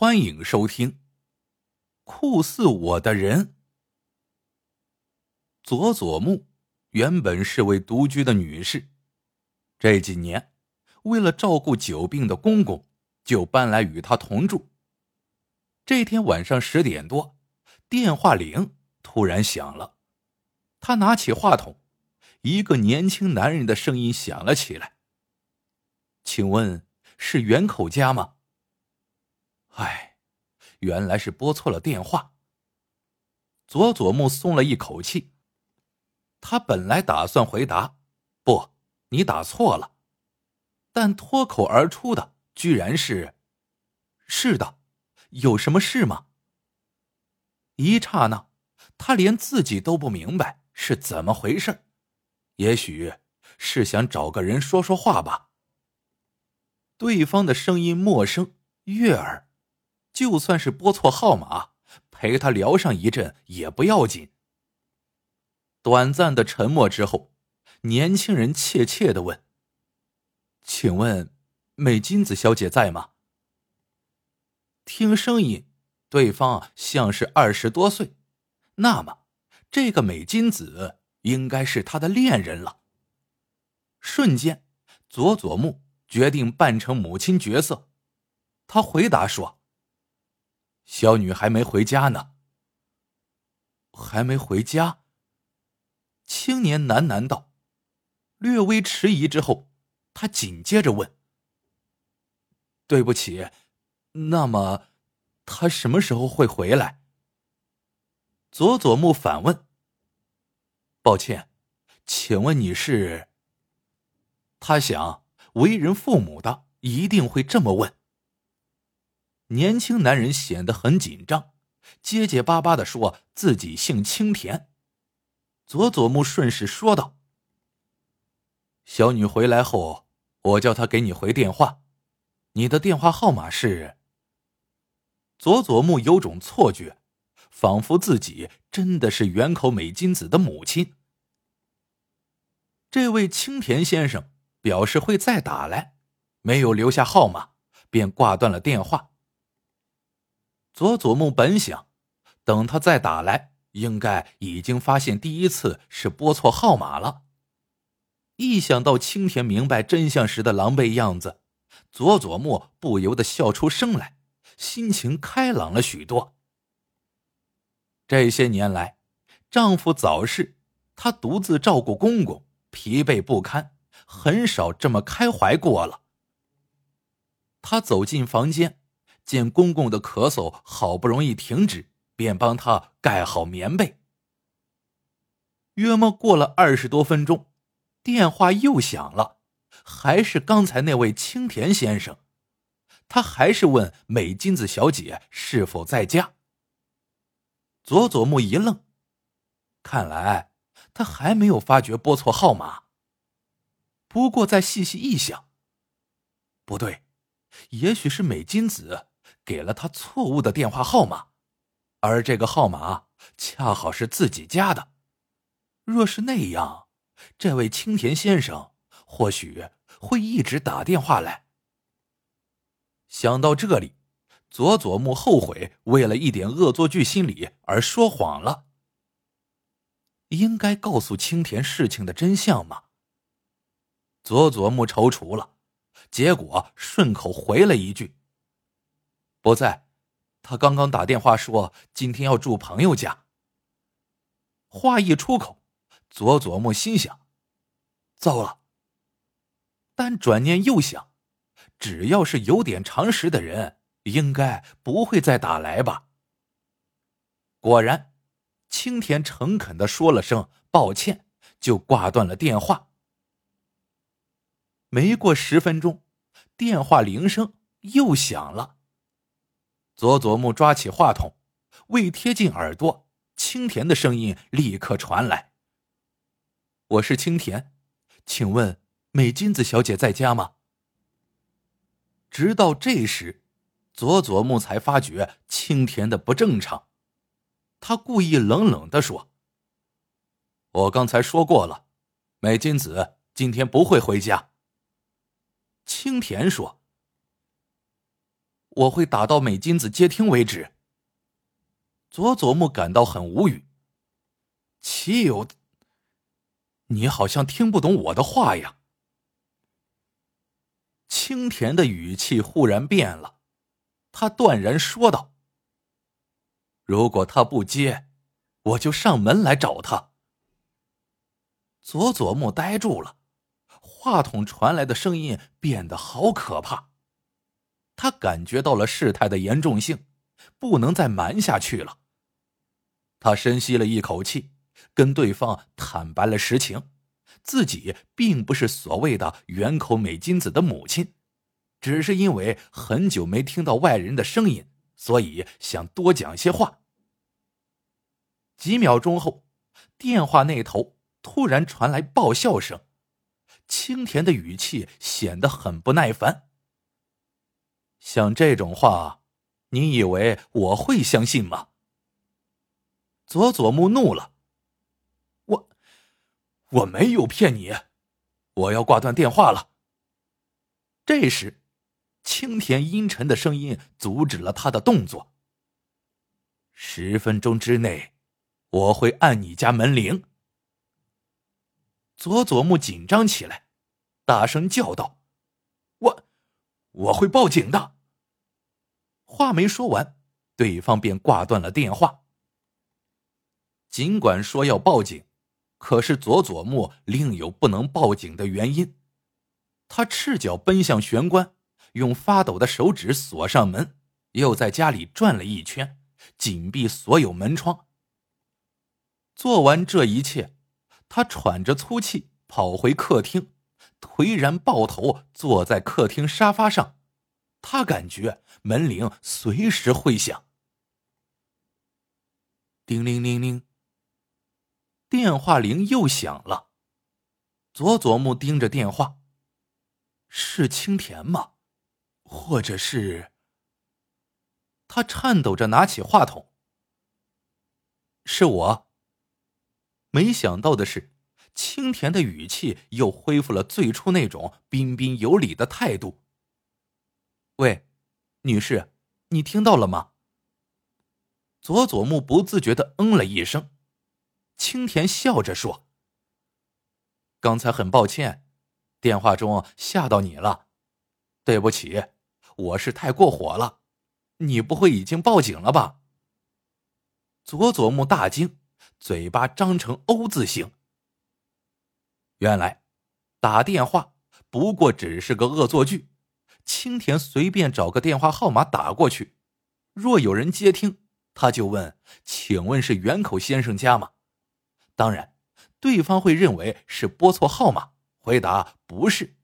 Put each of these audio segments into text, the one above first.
欢迎收听《酷似我的人》。佐佐木原本是位独居的女士，这几年为了照顾久病的公公，就搬来与他同住。这天晚上十点多，电话铃突然响了，他拿起话筒，一个年轻男人的声音响了起来：“请问是袁口家吗？”唉，原来是拨错了电话。佐佐木松了一口气。他本来打算回答：“不，你打错了。”但脱口而出的居然是：“是的，有什么事吗？”一刹那，他连自己都不明白是怎么回事也许是想找个人说说话吧。对方的声音陌生悦耳。就算是拨错号码，陪他聊上一阵也不要紧。短暂的沉默之后，年轻人怯怯的问：“请问，美金子小姐在吗？”听声音，对方像是二十多岁，那么这个美金子应该是他的恋人了。瞬间，佐佐木决定扮成母亲角色，他回答说。小女还没回家呢。还没回家。青年喃喃道，略微迟疑之后，他紧接着问：“对不起，那么他什么时候会回来？”佐佐木反问：“抱歉，请问你是？”他想，为人父母的一定会这么问。年轻男人显得很紧张，结结巴巴的说自己姓青田。佐佐木顺势说道：“小女回来后，我叫她给你回电话，你的电话号码是。”佐佐木有种错觉，仿佛自己真的是原口美金子的母亲。这位青田先生表示会再打来，没有留下号码，便挂断了电话。佐佐木本想，等他再打来，应该已经发现第一次是拨错号码了。一想到青田明白真相时的狼狈样子，佐佐木不由得笑出声来，心情开朗了许多。这些年来，丈夫早逝，她独自照顾公公，疲惫不堪，很少这么开怀过了。她走进房间。见公公的咳嗽好不容易停止，便帮他盖好棉被。约莫过了二十多分钟，电话又响了，还是刚才那位青田先生。他还是问美金子小姐是否在家。佐佐木一愣，看来他还没有发觉拨错号码。不过再细细一想，不对，也许是美金子。给了他错误的电话号码，而这个号码恰好是自己家的。若是那样，这位青田先生或许会一直打电话来。想到这里，佐佐木后悔为了一点恶作剧心理而说谎了。应该告诉青田事情的真相吗？佐佐木踌躇了，结果顺口回了一句。不在，他刚刚打电话说今天要住朋友家。话一出口，佐佐木心想：糟了。但转念又想，只要是有点常识的人，应该不会再打来吧。果然，青田诚恳的说了声抱歉，就挂断了电话。没过十分钟，电话铃声又响了。佐佐木抓起话筒，未贴近耳朵，青田的声音立刻传来：“我是青田，请问美金子小姐在家吗？”直到这时，佐佐木才发觉青田的不正常。他故意冷冷的说：“我刚才说过了，美金子今天不会回家。”青田说。我会打到美金子接听为止。佐佐木感到很无语。岂有？你好像听不懂我的话呀。青田的语气忽然变了，他断然说道：“如果他不接，我就上门来找他。”佐佐木呆住了，话筒传来的声音变得好可怕。他感觉到了事态的严重性，不能再瞒下去了。他深吸了一口气，跟对方坦白了实情，自己并不是所谓的原口美金子的母亲，只是因为很久没听到外人的声音，所以想多讲些话。几秒钟后，电话那头突然传来爆笑声，清甜的语气显得很不耐烦。像这种话，你以为我会相信吗？佐佐木怒了，我我没有骗你，我要挂断电话了。这时，青田阴沉的声音阻止了他的动作。十分钟之内，我会按你家门铃。佐佐木紧张起来，大声叫道：“我。”我会报警的。话没说完，对方便挂断了电话。尽管说要报警，可是佐佐木另有不能报警的原因。他赤脚奔向玄关，用发抖的手指锁上门，又在家里转了一圈，紧闭所有门窗。做完这一切，他喘着粗气跑回客厅。颓然抱头坐在客厅沙发上，他感觉门铃随时会响。叮铃铃铃，电话铃又响了。佐佐木盯着电话，是青田吗？或者是？他颤抖着拿起话筒。是我。没想到的是。青田的语气又恢复了最初那种彬彬有礼的态度。喂，女士，你听到了吗？佐佐木不自觉的嗯了一声。青田笑着说：“刚才很抱歉，电话中吓到你了，对不起，我是太过火了。你不会已经报警了吧？”佐佐木大惊，嘴巴张成 O 字形。原来，打电话不过只是个恶作剧。青田随便找个电话号码打过去，若有人接听，他就问：“请问是元口先生家吗？”当然，对方会认为是拨错号码，回答不是，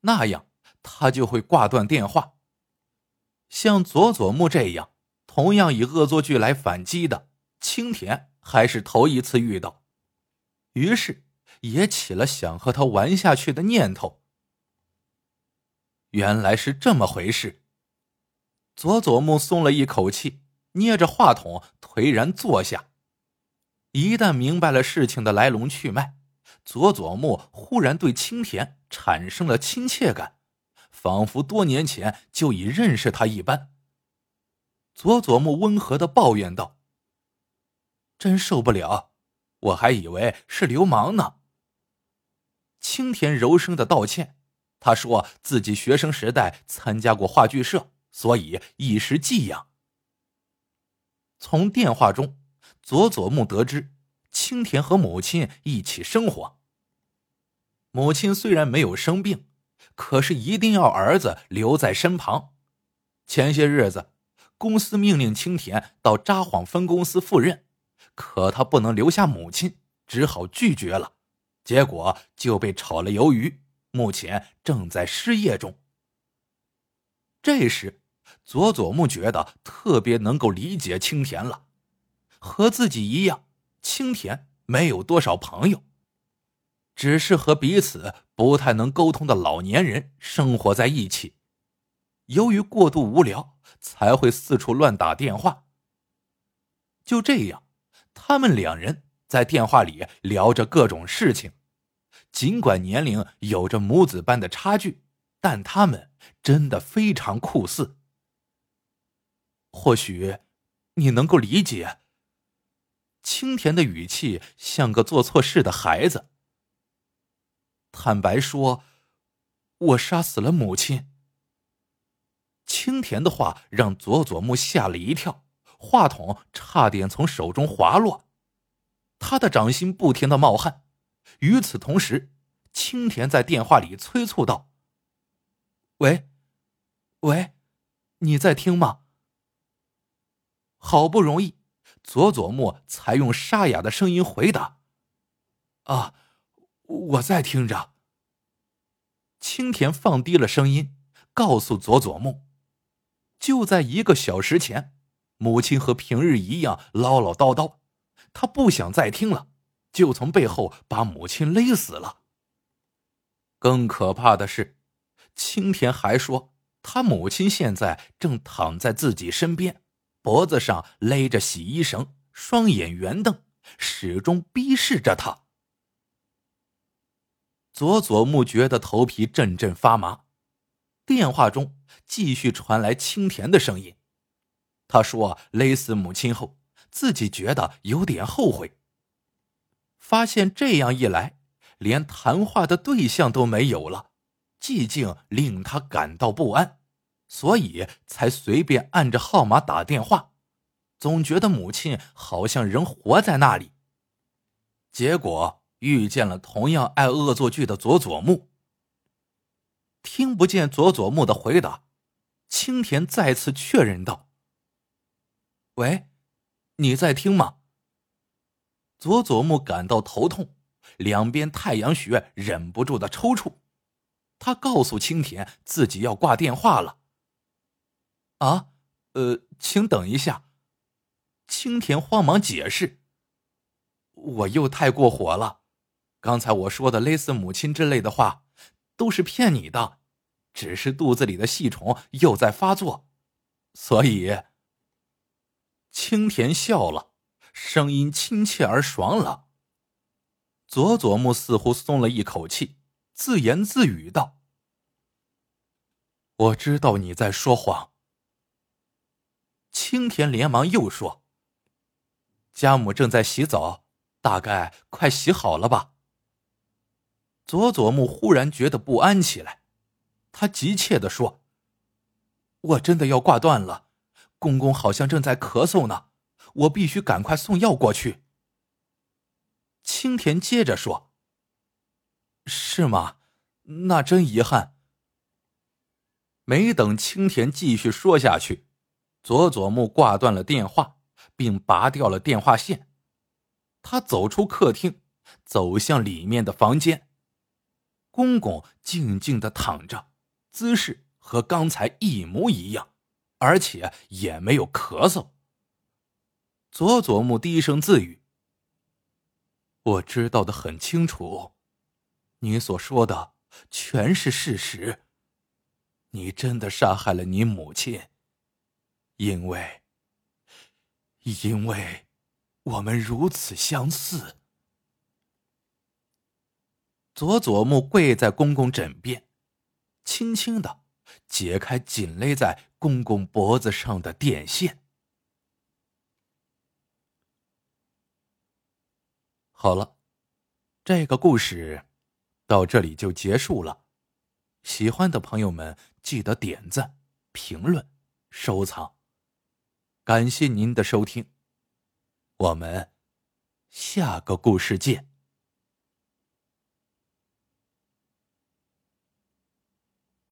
那样他就会挂断电话。像佐佐木这样同样以恶作剧来反击的，青田还是头一次遇到，于是。也起了想和他玩下去的念头。原来是这么回事。佐佐木松了一口气，捏着话筒颓然坐下。一旦明白了事情的来龙去脉，佐佐木忽然对青田产生了亲切感，仿佛多年前就已认识他一般。佐佐木温和的抱怨道：“真受不了，我还以为是流氓呢。”青田柔声的道歉，他说自己学生时代参加过话剧社，所以一时寄养。从电话中，佐佐木得知青田和母亲一起生活。母亲虽然没有生病，可是一定要儿子留在身旁。前些日子，公司命令青田到札幌分公司赴任，可他不能留下母亲，只好拒绝了。结果就被炒了鱿鱼，目前正在失业中。这时，佐佐木觉得特别能够理解青田了，和自己一样，青田没有多少朋友，只是和彼此不太能沟通的老年人生活在一起。由于过度无聊，才会四处乱打电话。就这样，他们两人在电话里聊着各种事情。尽管年龄有着母子般的差距，但他们真的非常酷似。或许你能够理解。清田的语气像个做错事的孩子。坦白说，我杀死了母亲。清田的话让佐佐木吓了一跳，话筒差点从手中滑落，他的掌心不停的冒汗。与此同时，青田在电话里催促道：“喂，喂，你在听吗？”好不容易，佐佐木才用沙哑的声音回答：“啊，我在听着。”青田放低了声音，告诉佐佐木：“就在一个小时前，母亲和平日一样唠唠叨叨，他不想再听了。”就从背后把母亲勒死了。更可怕的是，青田还说，他母亲现在正躺在自己身边，脖子上勒着洗衣绳，双眼圆瞪，始终逼视着他。佐佐木觉得头皮阵阵发麻。电话中继续传来青田的声音，他说：“勒死母亲后，自己觉得有点后悔。”发现这样一来，连谈话的对象都没有了，寂静令他感到不安，所以才随便按着号码打电话，总觉得母亲好像仍活在那里。结果遇见了同样爱恶作剧的佐佐木。听不见佐佐木的回答，青田再次确认道：“喂，你在听吗？”佐佐木感到头痛，两边太阳穴忍不住的抽搐。他告诉青田自己要挂电话了。啊，呃，请等一下。青田慌忙解释：“我又太过火了，刚才我说的勒死母亲之类的话，都是骗你的，只是肚子里的细虫又在发作，所以。”青田笑了。声音亲切而爽朗。佐佐木似乎松了一口气，自言自语道：“我知道你在说谎。”青田连忙又说：“家母正在洗澡，大概快洗好了吧？”佐佐木忽然觉得不安起来，他急切的说：“我真的要挂断了，公公好像正在咳嗽呢。”我必须赶快送药过去。青田接着说：“是吗？那真遗憾。”没等青田继续说下去，佐佐木挂断了电话，并拔掉了电话线。他走出客厅，走向里面的房间。公公静静的躺着，姿势和刚才一模一样，而且也没有咳嗽。佐佐木低声自语：“我知道的很清楚，你所说的全是事实。你真的杀害了你母亲，因为，因为我们如此相似。”佐佐木跪在公公枕边，轻轻的解开紧勒在公公脖子上的电线。好了，这个故事到这里就结束了。喜欢的朋友们记得点赞、评论、收藏，感谢您的收听。我们下个故事见。